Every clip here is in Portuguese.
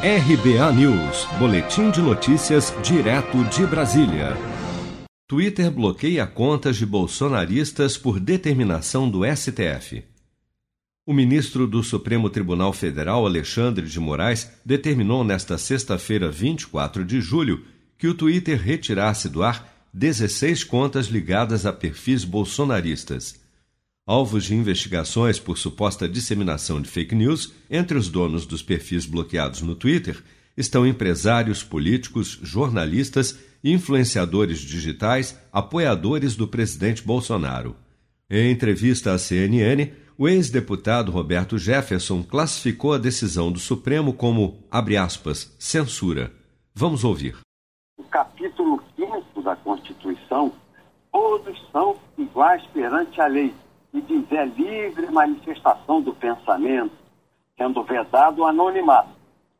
RBA News, Boletim de Notícias, direto de Brasília. Twitter bloqueia contas de bolsonaristas por determinação do STF. O ministro do Supremo Tribunal Federal, Alexandre de Moraes, determinou nesta sexta-feira, 24 de julho, que o Twitter retirasse do ar 16 contas ligadas a perfis bolsonaristas. Alvos de investigações por suposta disseminação de fake news, entre os donos dos perfis bloqueados no Twitter estão empresários, políticos, jornalistas, influenciadores digitais, apoiadores do presidente Bolsonaro. Em entrevista à CNN, o ex-deputado Roberto Jefferson classificou a decisão do Supremo como, abre aspas, censura. Vamos ouvir. O capítulo 5 da Constituição, todos são iguais perante a lei e dizer livre manifestação do pensamento, sendo vedado o anonimato.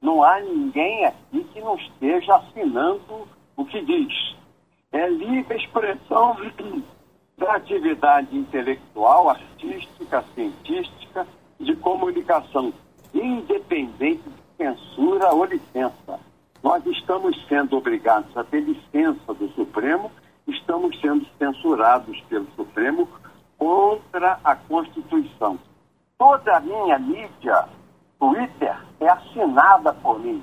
Não há ninguém aqui que não esteja assinando o que diz. É livre expressão da atividade intelectual, artística, científica, de comunicação, independente de censura ou licença. Nós estamos sendo obrigados a ter licença do Supremo, estamos sendo censurados pelo Supremo contra a Constituição. Toda a minha mídia, Twitter, é assinada por mim.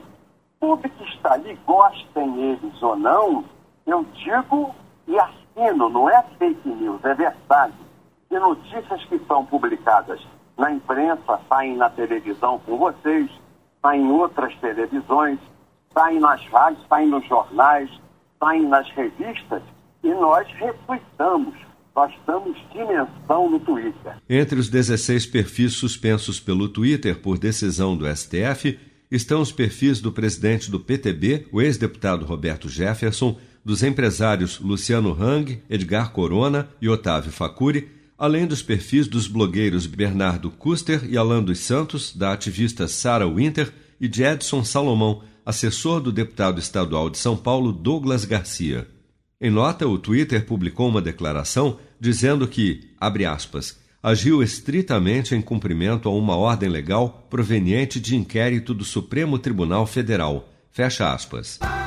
Tudo que está ali, gostem eles ou não, eu digo e assino, não é fake news, é verdade. E notícias que são publicadas na imprensa, saem na televisão com vocês, saem em outras televisões, saem nas rádios, saem nos jornais, saem nas revistas, e nós refutamos nós dimensão no Twitter. Entre os 16 perfis suspensos pelo Twitter por decisão do STF estão os perfis do presidente do PTB, o ex-deputado Roberto Jefferson, dos empresários Luciano Hang, Edgar Corona e Otávio Facuri, além dos perfis dos blogueiros Bernardo Custer e Alan dos Santos, da ativista Sarah Winter e de Edson Salomão, assessor do deputado estadual de São Paulo Douglas Garcia. Em nota, o Twitter publicou uma declaração dizendo que, abre aspas, agiu estritamente em cumprimento a uma ordem legal proveniente de inquérito do Supremo Tribunal Federal. Fecha aspas.